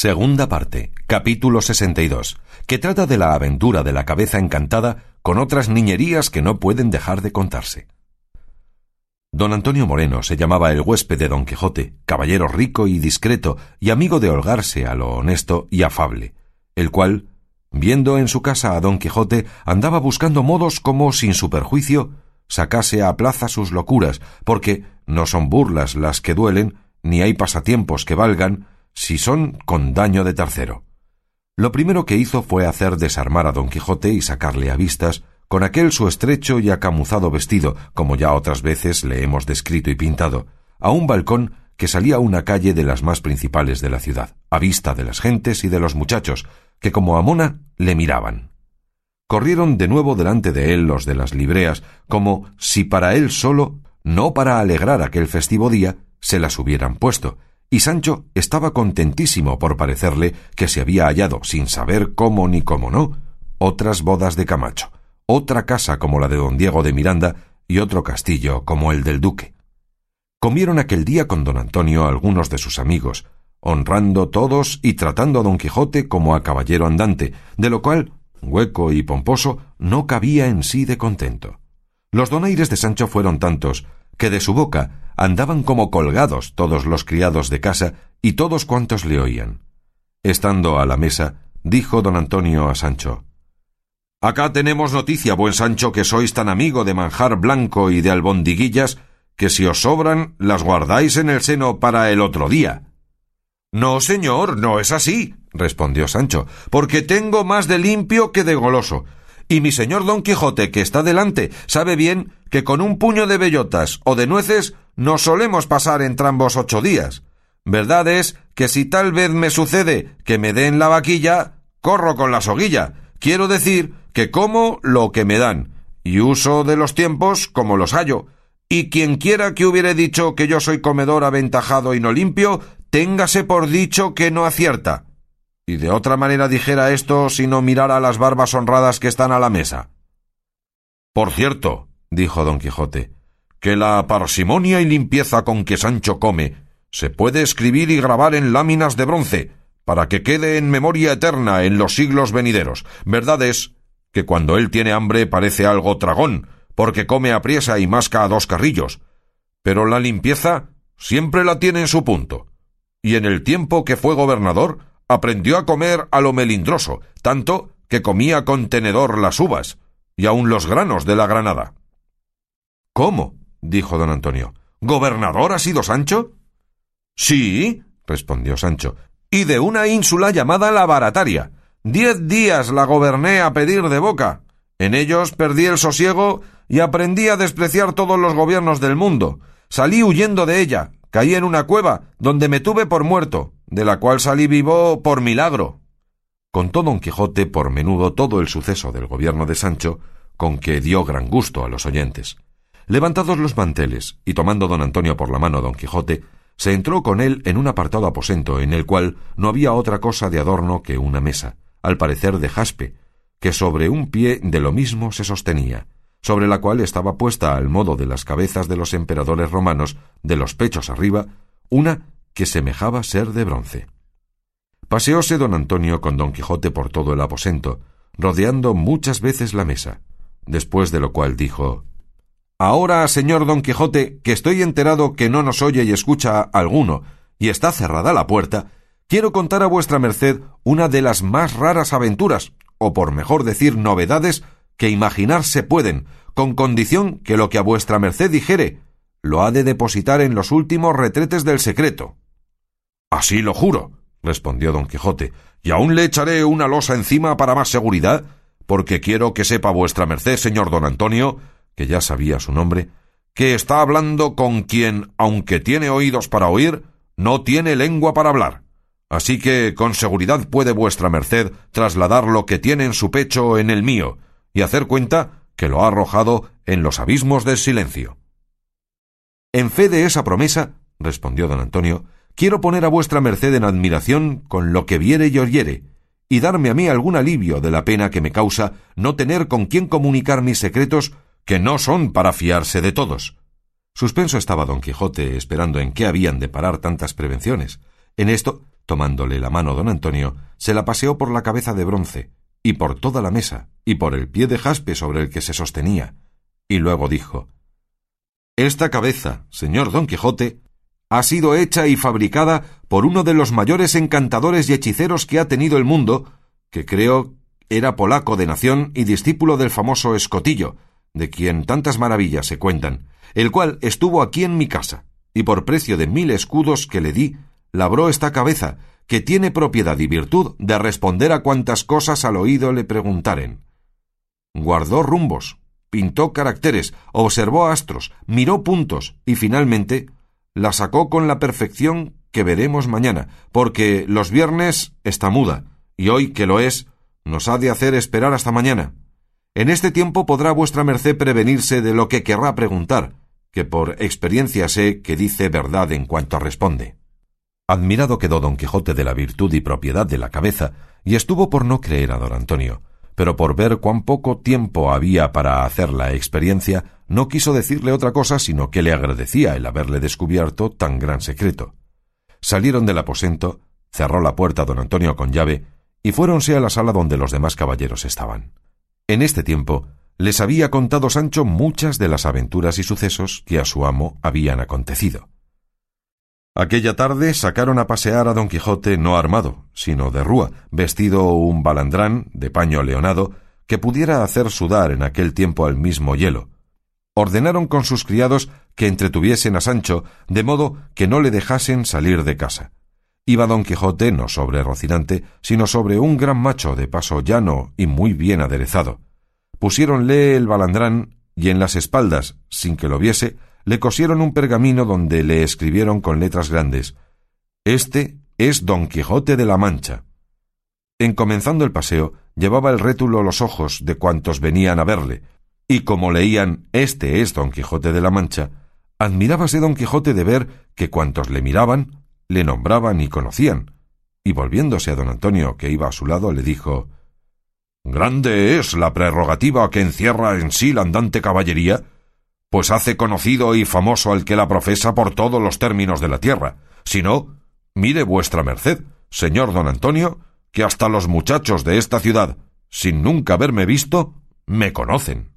Segunda parte, capítulo 62, que trata de la aventura de la cabeza encantada con otras niñerías que no pueden dejar de contarse. Don Antonio Moreno se llamaba el huésped de Don Quijote, caballero rico y discreto y amigo de holgarse a lo honesto y afable, el cual, viendo en su casa a Don Quijote, andaba buscando modos como, sin su perjuicio, sacase a plaza sus locuras, porque no son burlas las que duelen, ni hay pasatiempos que valgan, si son con daño de tercero. Lo primero que hizo fue hacer desarmar a don Quijote y sacarle a vistas con aquel su estrecho y acamuzado vestido, como ya otras veces le hemos descrito y pintado, a un balcón que salía a una calle de las más principales de la ciudad, a vista de las gentes y de los muchachos, que como a mona le miraban. Corrieron de nuevo delante de él los de las libreas, como si para él solo, no para alegrar aquel festivo día, se las hubieran puesto, y Sancho estaba contentísimo por parecerle que se había hallado, sin saber cómo ni cómo no, otras bodas de Camacho, otra casa como la de don Diego de Miranda y otro castillo como el del duque. Comieron aquel día con don Antonio algunos de sus amigos, honrando todos y tratando a don Quijote como a caballero andante, de lo cual, hueco y pomposo, no cabía en sí de contento. Los donaires de Sancho fueron tantos que de su boca andaban como colgados todos los criados de casa y todos cuantos le oían. Estando a la mesa, dijo don Antonio a Sancho Acá tenemos noticia, buen Sancho, que sois tan amigo de manjar blanco y de albondiguillas, que si os sobran las guardáis en el seno para el otro día. No, señor, no es así, respondió Sancho, porque tengo más de limpio que de goloso, y mi señor don Quijote, que está delante, sabe bien que con un puño de bellotas o de nueces nos solemos pasar entrambos ocho días. Verdad es que si tal vez me sucede que me den la vaquilla, corro con la soguilla. Quiero decir que como lo que me dan, y uso de los tiempos como los hallo. Y quien quiera que hubiere dicho que yo soy comedor aventajado y no limpio, téngase por dicho que no acierta y de otra manera dijera esto si no mirara las barbas honradas que están a la mesa. Por cierto, dijo don Quijote, que la parsimonia y limpieza con que Sancho come se puede escribir y grabar en láminas de bronce, para que quede en memoria eterna en los siglos venideros. Verdad es que cuando él tiene hambre parece algo tragón, porque come a priesa y masca a dos carrillos. Pero la limpieza siempre la tiene en su punto. Y en el tiempo que fue gobernador, aprendió a comer a lo melindroso, tanto que comía con tenedor las uvas y aun los granos de la granada. ¿Cómo? Dijo don Antonio. ¿Gobernador ha sido Sancho? Sí, respondió Sancho, y de una ínsula llamada la Barataria. Diez días la goberné a pedir de boca. En ellos perdí el sosiego y aprendí a despreciar todos los gobiernos del mundo. Salí huyendo de ella, caí en una cueva, donde me tuve por muerto, de la cual salí vivo por milagro. Contó don Quijote por menudo todo el suceso del gobierno de Sancho, con que dio gran gusto a los oyentes. Levantados los manteles y tomando don Antonio por la mano don Quijote, se entró con él en un apartado aposento en el cual no había otra cosa de adorno que una mesa, al parecer de jaspe, que sobre un pie de lo mismo se sostenía, sobre la cual estaba puesta al modo de las cabezas de los emperadores romanos, de los pechos arriba, una que semejaba ser de bronce. Paseóse don Antonio con don Quijote por todo el aposento, rodeando muchas veces la mesa, después de lo cual dijo Ahora, señor don Quijote, que estoy enterado que no nos oye y escucha alguno, y está cerrada la puerta, quiero contar a vuestra merced una de las más raras aventuras, o por mejor decir novedades, que imaginarse pueden, con condición que lo que a vuestra merced dijere lo ha de depositar en los últimos retretes del secreto. Así lo juro, respondió don Quijote, y aún le echaré una losa encima para más seguridad, porque quiero que sepa vuestra merced, señor don Antonio, que ya sabía su nombre, que está hablando con quien, aunque tiene oídos para oír, no tiene lengua para hablar. Así que con seguridad puede vuestra merced trasladar lo que tiene en su pecho en el mío, y hacer cuenta que lo ha arrojado en los abismos del silencio. En fe de esa promesa, respondió don Antonio, quiero poner a vuestra merced en admiración con lo que viere y oyere, y darme a mí algún alivio de la pena que me causa no tener con quién comunicar mis secretos que no son para fiarse de todos. Suspenso estaba don Quijote esperando en qué habían de parar tantas prevenciones, En esto, tomándole la mano don Antonio, se la paseó por la cabeza de bronce, y por toda la mesa, y por el pie de jaspe sobre el que se sostenía, y luego dijo Esta cabeza, señor don Quijote, ha sido hecha y fabricada por uno de los mayores encantadores y hechiceros que ha tenido el mundo, que creo era polaco de nación y discípulo del famoso Escotillo, de quien tantas maravillas se cuentan, el cual estuvo aquí en mi casa, y por precio de mil escudos que le di, labró esta cabeza, que tiene propiedad y virtud de responder a cuantas cosas al oído le preguntaren. Guardó rumbos, pintó caracteres, observó astros, miró puntos y finalmente la sacó con la perfección que veremos mañana, porque los viernes está muda, y hoy que lo es, nos ha de hacer esperar hasta mañana. En este tiempo podrá vuestra merced prevenirse de lo que querrá preguntar, que por experiencia sé que dice verdad en cuanto responde. Admirado quedó don Quijote de la virtud y propiedad de la cabeza, y estuvo por no creer a don Antonio, pero por ver cuán poco tiempo había para hacer la experiencia, no quiso decirle otra cosa sino que le agradecía el haberle descubierto tan gran secreto. Salieron del aposento, cerró la puerta don Antonio con llave, y fuéronse a la sala donde los demás caballeros estaban. En este tiempo les había contado Sancho muchas de las aventuras y sucesos que a su amo habían acontecido. Aquella tarde sacaron a pasear a don Quijote no armado, sino de rúa, vestido un balandrán de paño leonado que pudiera hacer sudar en aquel tiempo al mismo hielo. Ordenaron con sus criados que entretuviesen a Sancho, de modo que no le dejasen salir de casa. Iba don Quijote no sobre Rocinante, sino sobre un gran macho de paso llano y muy bien aderezado. Pusiéronle el balandrán y en las espaldas, sin que lo viese, le cosieron un pergamino donde le escribieron con letras grandes Este es Don Quijote de la Mancha. En comenzando el paseo, llevaba el rétulo los ojos de cuantos venían a verle, y como leían Este es Don Quijote de la Mancha, admirábase Don Quijote de ver que cuantos le miraban, le nombraban y conocían, y volviéndose a don Antonio, que iba a su lado, le dijo Grande es la prerrogativa que encierra en sí la andante caballería, pues hace conocido y famoso al que la profesa por todos los términos de la tierra. Si no, mire vuestra merced, señor don Antonio, que hasta los muchachos de esta ciudad, sin nunca haberme visto, me conocen.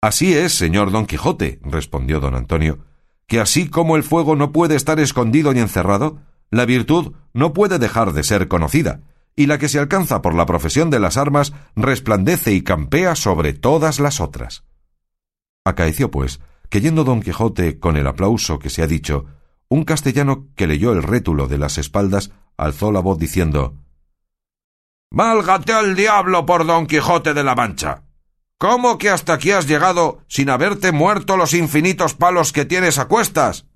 Así es, señor don Quijote, respondió don Antonio, que así como el fuego no puede estar escondido ni encerrado, la virtud no puede dejar de ser conocida, y la que se alcanza por la profesión de las armas resplandece y campea sobre todas las otras. Acaeció, pues, que yendo don Quijote con el aplauso que se ha dicho, un castellano que leyó el rétulo de las espaldas alzó la voz diciendo Válgate al diablo por don Quijote de la Mancha. ¿Cómo que hasta aquí has llegado sin haberte muerto los infinitos palos que tienes a cuestas?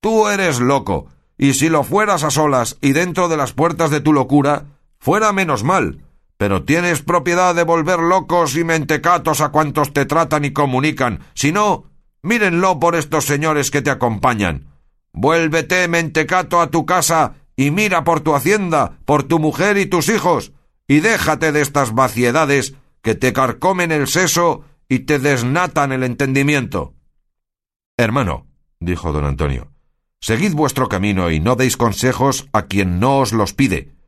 Tú eres loco, y si lo fueras a solas y dentro de las puertas de tu locura, fuera menos mal, pero tienes propiedad de volver locos y mentecatos a cuantos te tratan y comunican. Si no, mírenlo por estos señores que te acompañan. Vuélvete, mentecato, a tu casa y mira por tu hacienda, por tu mujer y tus hijos, y déjate de estas vaciedades que te carcomen el seso y te desnatan el entendimiento. Hermano, dijo don Antonio, seguid vuestro camino y no deis consejos a quien no os los pide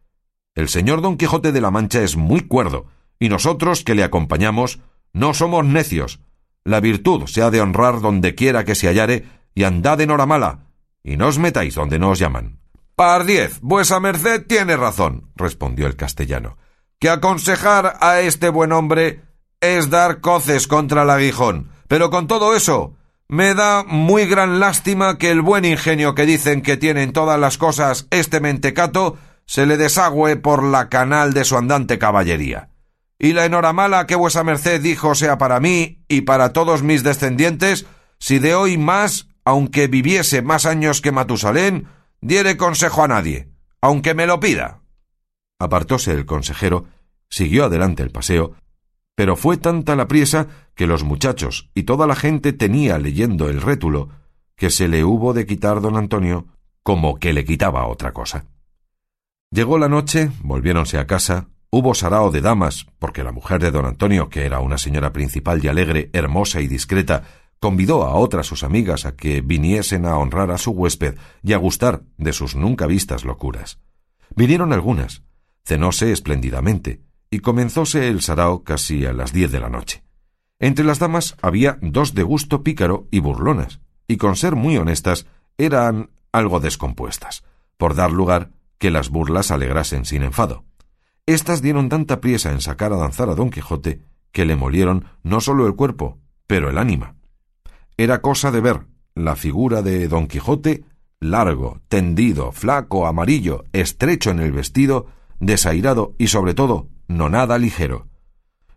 el señor Don Quijote de la Mancha es muy cuerdo, y nosotros que le acompañamos no somos necios. La virtud se ha de honrar donde quiera que se hallare, y andad en hora mala, y no os metáis donde no os llaman. Pardiez, vuesa merced tiene razón, respondió el castellano, que aconsejar a este buen hombre es dar coces contra el aguijón. Pero con todo eso, me da muy gran lástima que el buen ingenio que dicen que tiene en todas las cosas este mentecato se le desagüe por la canal de su andante caballería. Y la enhoramala que vuesa merced dijo sea para mí y para todos mis descendientes, si de hoy más, aunque viviese más años que Matusalén, diere consejo a nadie, aunque me lo pida. Apartóse el consejero, siguió adelante el paseo, pero fue tanta la priesa que los muchachos y toda la gente tenía leyendo el rétulo que se le hubo de quitar don Antonio como que le quitaba otra cosa. Llegó la noche, volviéronse a casa, hubo sarao de damas, porque la mujer de don Antonio, que era una señora principal y alegre, hermosa y discreta, convidó a otras sus amigas a que viniesen a honrar a su huésped y a gustar de sus nunca vistas locuras. Vinieron algunas, cenóse espléndidamente, y comenzóse el sarao casi a las diez de la noche. Entre las damas había dos de gusto pícaro y burlonas, y con ser muy honestas eran algo descompuestas, por dar lugar que las burlas alegrasen sin enfado. Estas dieron tanta priesa en sacar a danzar a don Quijote que le molieron no sólo el cuerpo, pero el ánima. Era cosa de ver la figura de don Quijote largo, tendido, flaco, amarillo, estrecho en el vestido, desairado y sobre todo no nada ligero.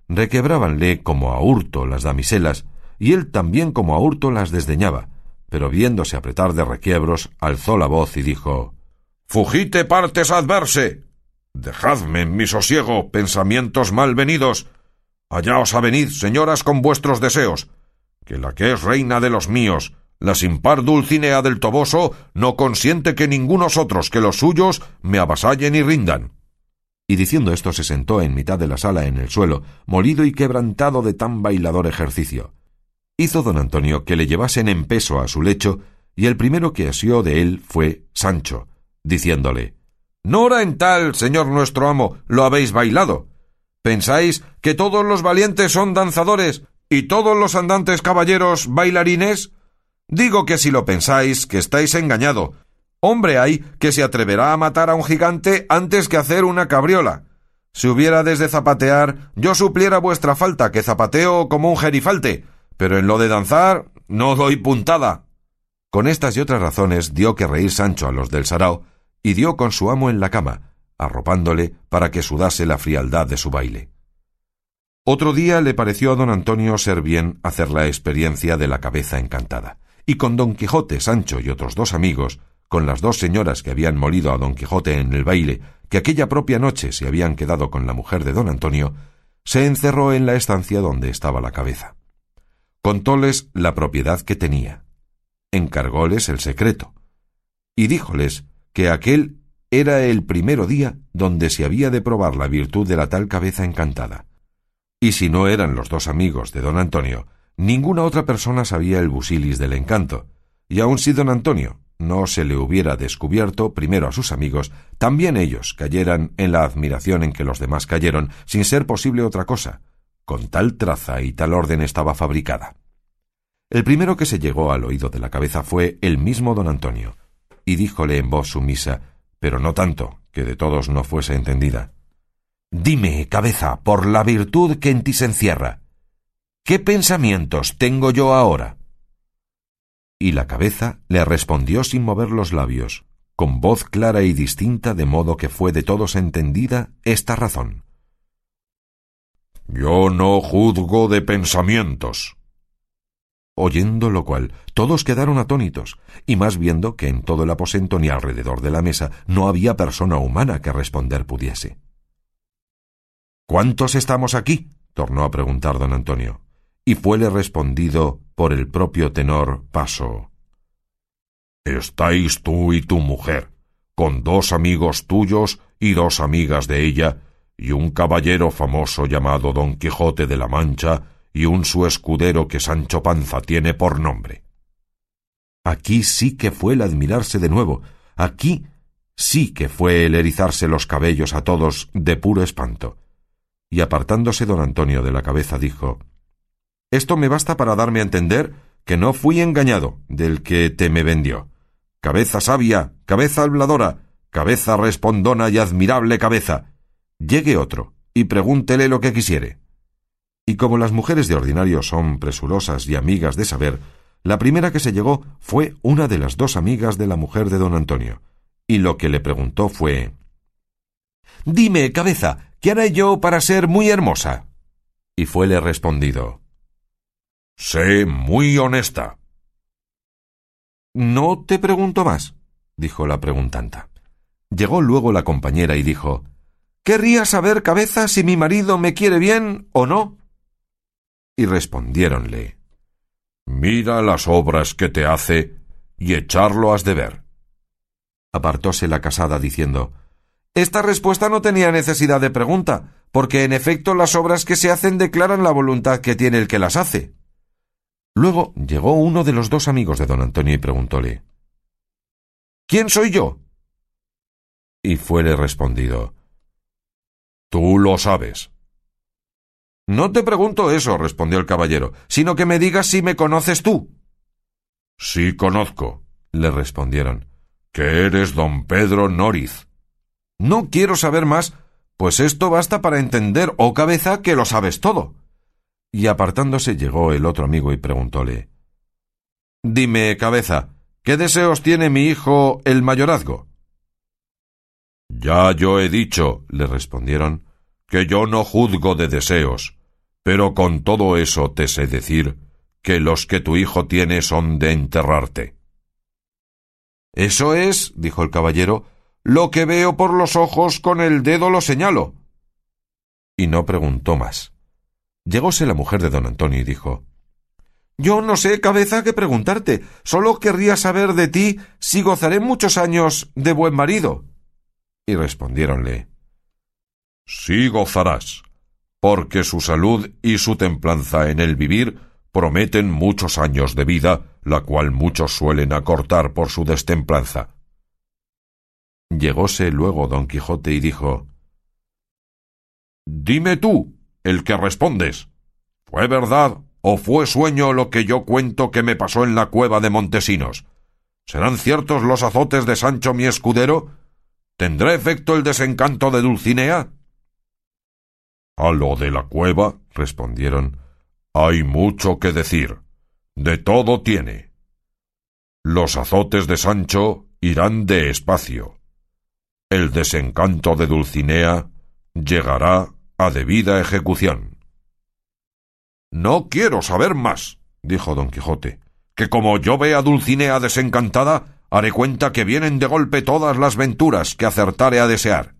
Requebrábanle como a hurto las damiselas, y él también como a hurto las desdeñaba, pero viéndose apretar de requiebros, alzó la voz y dijo Fugite partes adverse. Dejadme en mi sosiego, pensamientos mal venidos. Allá os avenid, señoras, con vuestros deseos, que la que es reina de los míos, la sin par Dulcinea del Toboso, no consiente que ningunos otros que los suyos me avasallen y rindan. Y diciendo esto se sentó en mitad de la sala en el suelo, molido y quebrantado de tan bailador ejercicio. Hizo don Antonio que le llevasen en peso a su lecho, y el primero que asió de él fue Sancho, diciéndole Nora en tal, señor nuestro amo, lo habéis bailado. ¿Pensáis que todos los valientes son danzadores y todos los andantes caballeros bailarines? Digo que si lo pensáis, que estáis engañado. Hombre hay que se atreverá a matar a un gigante antes que hacer una cabriola. Si hubiera desde zapatear, yo supliera vuestra falta, que zapateo como un gerifalte, pero en lo de danzar no doy puntada. Con estas y otras razones dio que reír Sancho a los del sarao, y dio con su amo en la cama, arropándole para que sudase la frialdad de su baile. Otro día le pareció a don Antonio ser bien hacer la experiencia de la cabeza encantada, y con don Quijote, Sancho y otros dos amigos, con las dos señoras que habían molido a don Quijote en el baile, que aquella propia noche se habían quedado con la mujer de don Antonio, se encerró en la estancia donde estaba la cabeza. Contóles la propiedad que tenía, encargóles el secreto, y díjoles que aquel era el primero día donde se había de probar la virtud de la tal cabeza encantada. Y si no eran los dos amigos de don Antonio, ninguna otra persona sabía el busilis del encanto, y aun si don Antonio no se le hubiera descubierto primero a sus amigos, también ellos cayeran en la admiración en que los demás cayeron, sin ser posible otra cosa. Con tal traza y tal orden estaba fabricada. El primero que se llegó al oído de la cabeza fue el mismo don Antonio, y díjole en voz sumisa, pero no tanto, que de todos no fuese entendida. Dime, cabeza, por la virtud que en ti se encierra, ¿qué pensamientos tengo yo ahora? Y la cabeza le respondió sin mover los labios, con voz clara y distinta, de modo que fue de todos entendida esta razón. Yo no juzgo de pensamientos, oyendo lo cual todos quedaron atónitos, y más viendo que en todo el aposento ni alrededor de la mesa no había persona humana que responder pudiese. ¿Cuántos estamos aquí? tornó a preguntar don Antonio, y fuele respondido por el propio tenor Paso. Estáis tú y tu mujer, con dos amigos tuyos y dos amigas de ella, y un caballero famoso llamado Don Quijote de la Mancha, y un su escudero que Sancho Panza tiene por nombre. Aquí sí que fue el admirarse de nuevo, aquí sí que fue el erizarse los cabellos a todos de puro espanto. Y apartándose don Antonio de la cabeza dijo Esto me basta para darme a entender que no fui engañado del que te me vendió. Cabeza sabia, cabeza habladora, cabeza respondona y admirable cabeza. Llegue otro y pregúntele lo que quisiere. Y como las mujeres de ordinario son presurosas y amigas de saber, la primera que se llegó fue una de las dos amigas de la mujer de don Antonio, y lo que le preguntó fue Dime, cabeza, ¿qué haré yo para ser muy hermosa? Y fuele respondido Sé muy honesta. No te pregunto más, dijo la preguntanta. Llegó luego la compañera y dijo Querría saber, cabeza, si mi marido me quiere bien o no. Y respondiéronle Mira las obras que te hace y echarlo has de ver. Apartóse la casada diciendo Esta respuesta no tenía necesidad de pregunta, porque en efecto las obras que se hacen declaran la voluntad que tiene el que las hace. Luego llegó uno de los dos amigos de don Antonio y preguntóle ¿Quién soy yo? Y fuele respondido Tú lo sabes. No te pregunto eso, respondió el caballero, sino que me digas si me conoces tú. Sí conozco, le respondieron, que eres don Pedro Noriz. No quiero saber más, pues esto basta para entender, oh cabeza, que lo sabes todo. Y apartándose llegó el otro amigo y preguntóle Dime, cabeza, ¿qué deseos tiene mi hijo el mayorazgo? Ya yo he dicho, le respondieron, que yo no juzgo de deseos, pero con todo eso te sé decir que los que tu hijo tiene son de enterrarte. Eso es, dijo el caballero, lo que veo por los ojos con el dedo lo señalo. Y no preguntó más. Llegóse la mujer de don Antonio y dijo Yo no sé, cabeza, qué preguntarte. Solo querría saber de ti si gozaré muchos años de buen marido. Y respondiéronle Sí gozarás, porque su salud y su templanza en el vivir prometen muchos años de vida, la cual muchos suelen acortar por su destemplanza. Llegóse luego don Quijote y dijo Dime tú, el que respondes, ¿fue verdad o fue sueño lo que yo cuento que me pasó en la cueva de Montesinos? ¿Serán ciertos los azotes de Sancho mi escudero? ¿Tendrá efecto el desencanto de Dulcinea? A lo de la cueva, respondieron, hay mucho que decir. De todo tiene. Los azotes de Sancho irán de espacio. El desencanto de Dulcinea llegará a debida ejecución. No quiero saber más, dijo don Quijote, que como yo vea a Dulcinea desencantada, haré cuenta que vienen de golpe todas las venturas que acertare a desear.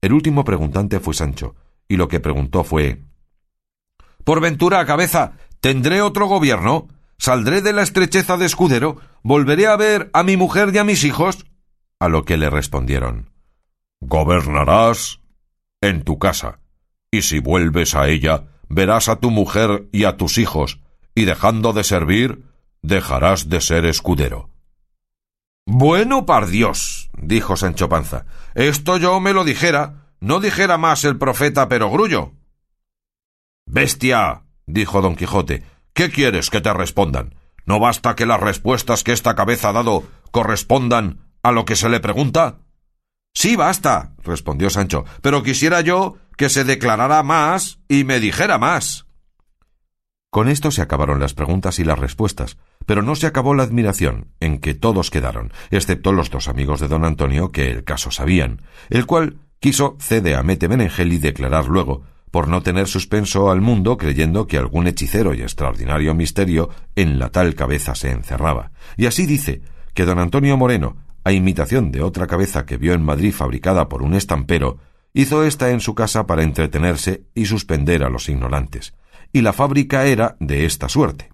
El último preguntante fue Sancho, y lo que preguntó fue Por ventura, cabeza, ¿tendré otro gobierno? ¿Saldré de la estrecheza de escudero? ¿Volveré a ver a mi mujer y a mis hijos? A lo que le respondieron Gobernarás en tu casa, y si vuelves a ella, verás a tu mujer y a tus hijos, y dejando de servir, dejarás de ser escudero. Bueno, par Dios, dijo Sancho Panza, esto yo me lo dijera, no dijera más el profeta Perogrullo. Bestia, dijo don Quijote, ¿qué quieres que te respondan? ¿No basta que las respuestas que esta cabeza ha dado correspondan a lo que se le pregunta? Sí, basta, respondió Sancho, pero quisiera yo que se declarara más y me dijera más. Con esto se acabaron las preguntas y las respuestas, pero no se acabó la admiración, en que todos quedaron, excepto los dos amigos de don Antonio que el caso sabían, el cual quiso cede a Mete Benengeli declarar luego, por no tener suspenso al mundo creyendo que algún hechicero y extraordinario misterio en la tal cabeza se encerraba. Y así dice que don Antonio Moreno, a imitación de otra cabeza que vio en Madrid fabricada por un estampero, hizo ésta en su casa para entretenerse y suspender a los ignorantes. Y la fábrica era de esta suerte.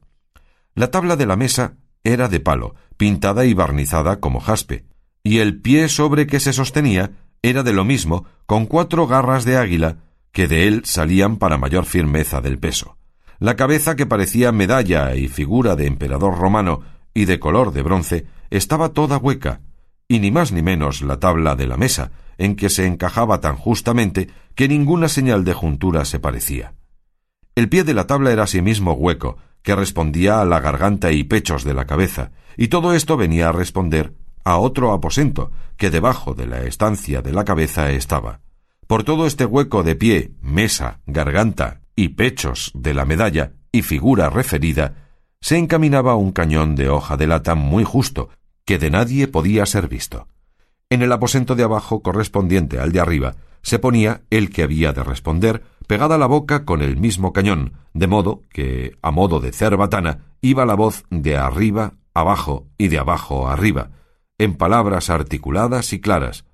La tabla de la mesa era de palo, pintada y barnizada como jaspe, y el pie sobre que se sostenía era de lo mismo, con cuatro garras de águila, que de él salían para mayor firmeza del peso. La cabeza, que parecía medalla y figura de emperador romano y de color de bronce, estaba toda hueca, y ni más ni menos la tabla de la mesa, en que se encajaba tan justamente que ninguna señal de juntura se parecía. El pie de la tabla era asimismo hueco, que respondía a la garganta y pechos de la cabeza, y todo esto venía a responder a otro aposento que debajo de la estancia de la cabeza estaba. Por todo este hueco de pie, mesa, garganta y pechos de la medalla y figura referida, se encaminaba un cañón de hoja de lata muy justo, que de nadie podía ser visto. En el aposento de abajo correspondiente al de arriba se ponía el que había de responder, pegada la boca con el mismo cañón, de modo que, a modo de cerbatana, iba la voz de arriba abajo y de abajo arriba, en palabras articuladas y claras,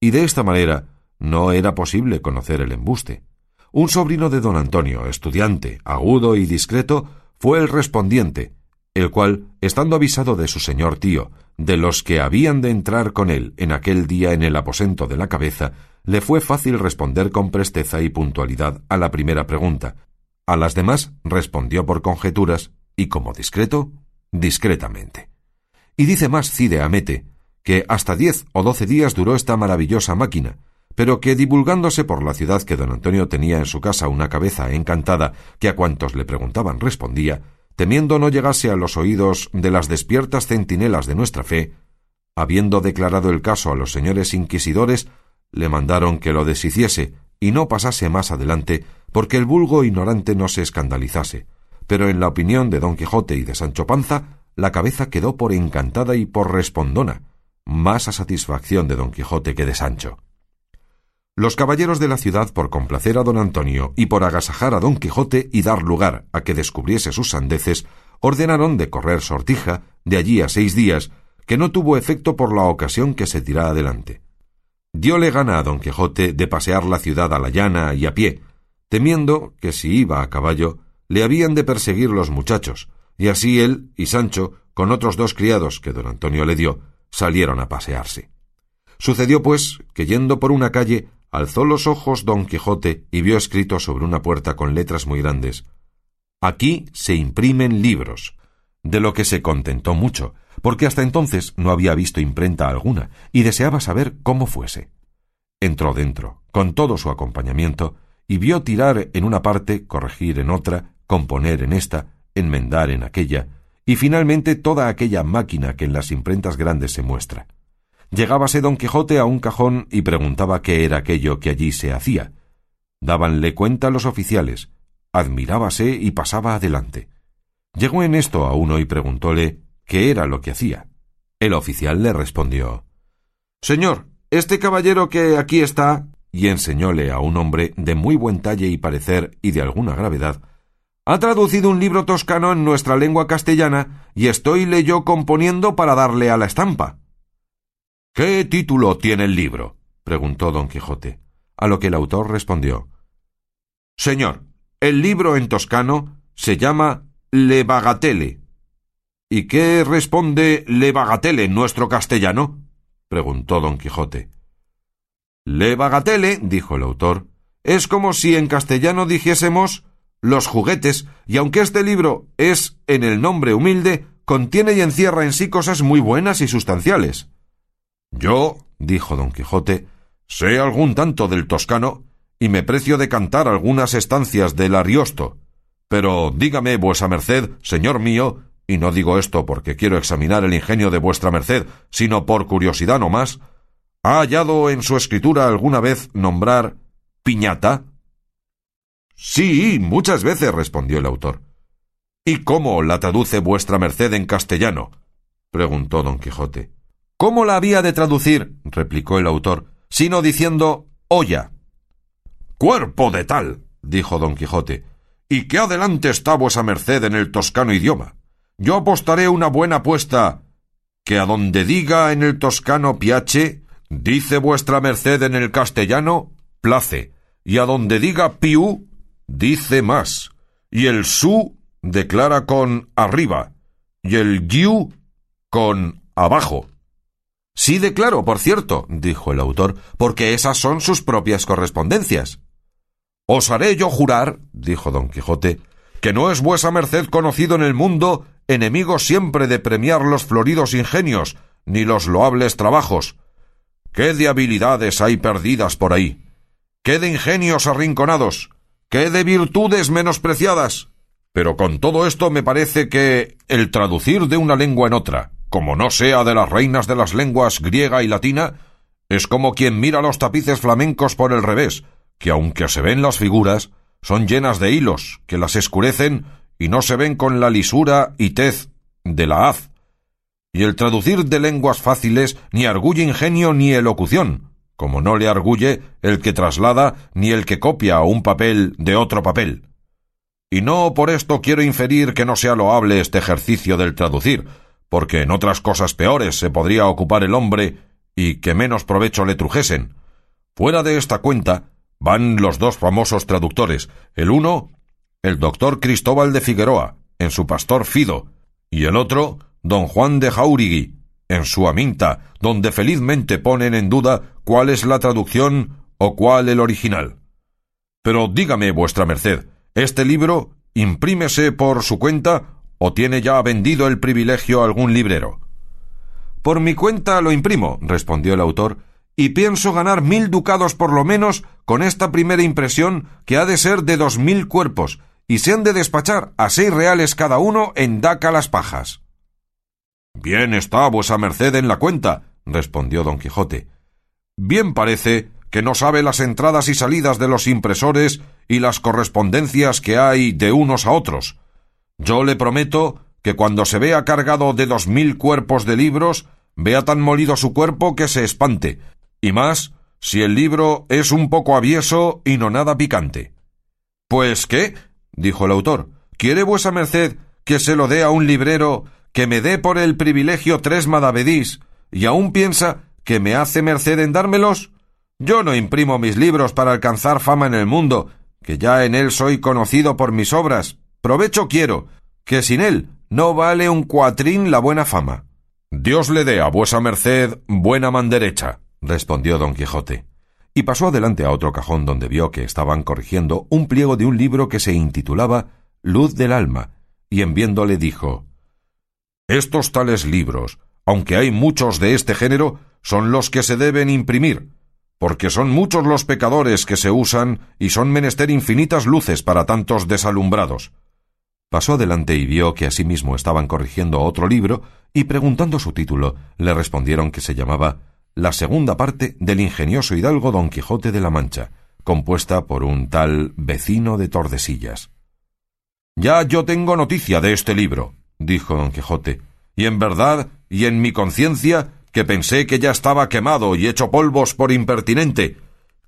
y de esta manera no era posible conocer el embuste. Un sobrino de don Antonio, estudiante, agudo y discreto, fue el respondiente, el cual, estando avisado de su señor tío, de los que habían de entrar con él en aquel día en el aposento de la cabeza, le fue fácil responder con presteza y puntualidad a la primera pregunta. A las demás respondió por conjeturas y como discreto, discretamente. Y dice más Cide Amete, que hasta diez o doce días duró esta maravillosa máquina, pero que divulgándose por la ciudad que don Antonio tenía en su casa una cabeza encantada que a cuantos le preguntaban respondía, temiendo no llegase a los oídos de las despiertas centinelas de nuestra fe, habiendo declarado el caso a los señores inquisidores, le mandaron que lo deshiciese y no pasase más adelante, porque el vulgo ignorante no se escandalizase. Pero en la opinión de don Quijote y de Sancho Panza, la cabeza quedó por encantada y por respondona, más a satisfacción de don Quijote que de Sancho. Los caballeros de la ciudad, por complacer a don Antonio y por agasajar a don Quijote y dar lugar a que descubriese sus sandeces, ordenaron de correr sortija de allí a seis días, que no tuvo efecto por la ocasión que se tirá adelante. Diole gana a don Quijote de pasear la ciudad a la llana y a pie, temiendo que si iba a caballo le habían de perseguir los muchachos, y así él y Sancho, con otros dos criados que don Antonio le dio, salieron a pasearse. Sucedió, pues, que yendo por una calle, alzó los ojos don Quijote y vio escrito sobre una puerta con letras muy grandes Aquí se imprimen libros, de lo que se contentó mucho, porque hasta entonces no había visto imprenta alguna, y deseaba saber cómo fuese. Entró dentro, con todo su acompañamiento, y vio tirar en una parte, corregir en otra, componer en esta, enmendar en aquella, y finalmente toda aquella máquina que en las imprentas grandes se muestra. Llegábase don Quijote a un cajón y preguntaba qué era aquello que allí se hacía. Dábanle cuenta los oficiales, admirábase y pasaba adelante. Llegó en esto a uno y preguntóle qué era lo que hacía. El oficial le respondió Señor, este caballero que aquí está, y enseñóle a un hombre de muy buen talle y parecer y de alguna gravedad, ha traducido un libro toscano en nuestra lengua castellana y estoy yo componiendo para darle a la estampa. ¿Qué título tiene el libro? preguntó don Quijote, a lo que el autor respondió Señor, el libro en toscano se llama Le Bagatele. ¿Y qué responde Le Bagatele en nuestro castellano? preguntó don Quijote. Le Bagatele, dijo el autor, es como si en castellano dijésemos los juguetes, y aunque este libro es en el nombre humilde, contiene y encierra en sí cosas muy buenas y sustanciales. Yo, dijo don Quijote, sé algún tanto del toscano y me precio de cantar algunas estancias del Ariosto. Pero dígame vuesa merced, señor mío, y no digo esto porque quiero examinar el ingenio de vuestra merced, sino por curiosidad no más, ¿ha hallado en su escritura alguna vez nombrar piñata? Sí, muchas veces, respondió el autor. ¿Y cómo la traduce vuestra merced en castellano? preguntó don Quijote. ¿Cómo la había de traducir? replicó el autor, sino diciendo olla. Cuerpo de tal, dijo don Quijote, y qué adelante está vuesa merced en el toscano idioma. Yo apostaré una buena apuesta, que a donde diga en el toscano piache, dice vuestra merced en el castellano place, y a donde diga piu, dice más, y el su declara con arriba, y el giu con abajo. Sí declaro, por cierto, dijo el autor, porque esas son sus propias correspondencias. Os haré yo jurar, dijo don Quijote, que no es vuesa merced conocido en el mundo enemigo siempre de premiar los floridos ingenios, ni los loables trabajos. ¿Qué de habilidades hay perdidas por ahí? ¿Qué de ingenios arrinconados? ¿Qué de virtudes menospreciadas? Pero con todo esto me parece que el traducir de una lengua en otra, como no sea de las reinas de las lenguas griega y latina, es como quien mira los tapices flamencos por el revés, que aunque se ven las figuras, son llenas de hilos, que las escurecen y no se ven con la lisura y tez de la haz. Y el traducir de lenguas fáciles ni arguye ingenio ni elocución, como no le arguye el que traslada ni el que copia un papel de otro papel. Y no por esto quiero inferir que no sea loable este ejercicio del traducir, porque en otras cosas peores se podría ocupar el hombre y que menos provecho le trujesen. Fuera de esta cuenta van los dos famosos traductores, el uno, el doctor Cristóbal de Figueroa, en su Pastor Fido, y el otro, don Juan de Jaurigui, en su Aminta, donde felizmente ponen en duda cuál es la traducción o cuál el original. Pero dígame vuestra merced, ¿este libro imprímese por su cuenta o tiene ya vendido el privilegio a algún librero? Por mi cuenta lo imprimo, respondió el autor, y pienso ganar mil ducados por lo menos con esta primera impresión que ha de ser de dos mil cuerpos, y se han de despachar a seis reales cada uno en Daca las pajas. Bien está vuesa merced en la cuenta, respondió don Quijote. Bien parece que no sabe las entradas y salidas de los impresores y las correspondencias que hay de unos a otros. Yo le prometo que cuando se vea cargado de dos mil cuerpos de libros, vea tan molido su cuerpo que se espante, y más si el libro es un poco avieso y no nada picante. Pues qué, dijo el autor, ¿quiere vuesa merced que se lo dé a un librero que me dé por el privilegio tres madavedís y aún piensa que me hace merced en dármelos? Yo no imprimo mis libros para alcanzar fama en el mundo, que ya en él soy conocido por mis obras. Provecho quiero, que sin él no vale un cuatrín la buena fama. Dios le dé a vuesa merced buena manderecha, respondió don Quijote, y pasó adelante a otro cajón donde vio que estaban corrigiendo un pliego de un libro que se intitulaba Luz del alma, y en viéndole dijo Estos tales libros, aunque hay muchos de este género, son los que se deben imprimir, porque son muchos los pecadores que se usan y son menester infinitas luces para tantos desalumbrados. Pasó adelante y vio que asimismo estaban corrigiendo otro libro, y preguntando su título, le respondieron que se llamaba La segunda parte del ingenioso hidalgo Don Quijote de la Mancha, compuesta por un tal vecino de Tordesillas. Ya yo tengo noticia de este libro, dijo don Quijote, y en verdad y en mi conciencia que pensé que ya estaba quemado y hecho polvos por impertinente,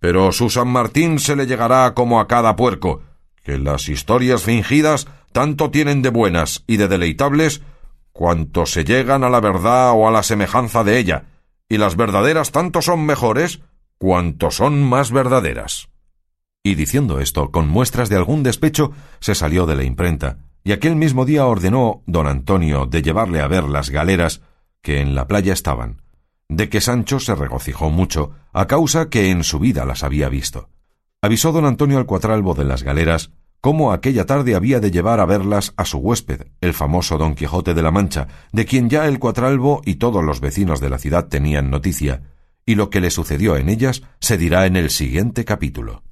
pero su San Martín se le llegará como a cada puerco, que las historias fingidas tanto tienen de buenas y de deleitables cuanto se llegan a la verdad o a la semejanza de ella, y las verdaderas tanto son mejores cuanto son más verdaderas. Y diciendo esto, con muestras de algún despecho, se salió de la imprenta, y aquel mismo día ordenó don Antonio de llevarle a ver las galeras que en la playa estaban, de que Sancho se regocijó mucho, a causa que en su vida las había visto. Avisó don Antonio al cuatralbo de las galeras cómo aquella tarde había de llevar a verlas a su huésped, el famoso don Quijote de la Mancha, de quien ya el cuatralbo y todos los vecinos de la ciudad tenían noticia, y lo que le sucedió en ellas se dirá en el siguiente capítulo.